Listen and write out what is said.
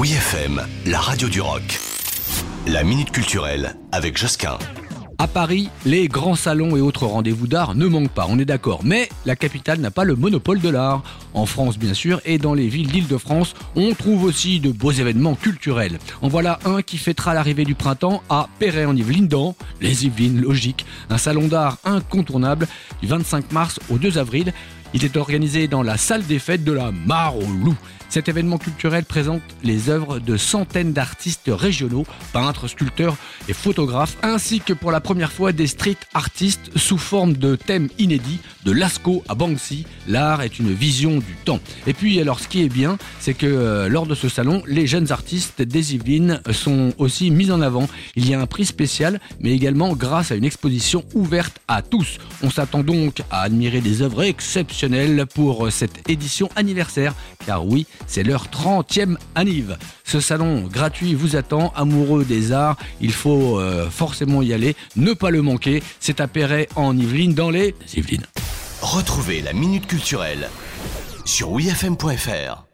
Oui FM, la radio du rock. La minute culturelle avec Josquin. À Paris, les grands salons et autres rendez-vous d'art ne manquent pas, on est d'accord. Mais la capitale n'a pas le monopole de l'art. En France, bien sûr, et dans les villes d'Île-de-France, on trouve aussi de beaux événements culturels. En voilà un qui fêtera l'arrivée du printemps à Perret-en-Yvelines dans les Yvelines, logique. Un salon d'art incontournable du 25 mars au 2 avril. Il est organisé dans la salle des fêtes de la Mare au Loup. Cet événement culturel présente les œuvres de centaines d'artistes régionaux, peintres, sculpteurs et photographes, ainsi que pour la première fois des street artistes sous forme de thèmes inédits, de Lascaux à Banksy. L'art est une vision du temps. Et puis, alors, ce qui est bien, c'est que euh, lors de ce salon, les jeunes artistes des Yvelines sont aussi mis en avant. Il y a un prix spécial, mais également grâce à une exposition ouverte à tous. On s'attend donc à admirer des œuvres exceptionnelles pour euh, cette édition anniversaire, car oui, c'est leur 30e anniv. Ce salon gratuit vous attend, amoureux des arts, il faut euh, forcément y aller, ne pas le manquer. C'est à Perret en Yvelines dans les Yvelines. Retrouvez la minute culturelle sur wifm.fr.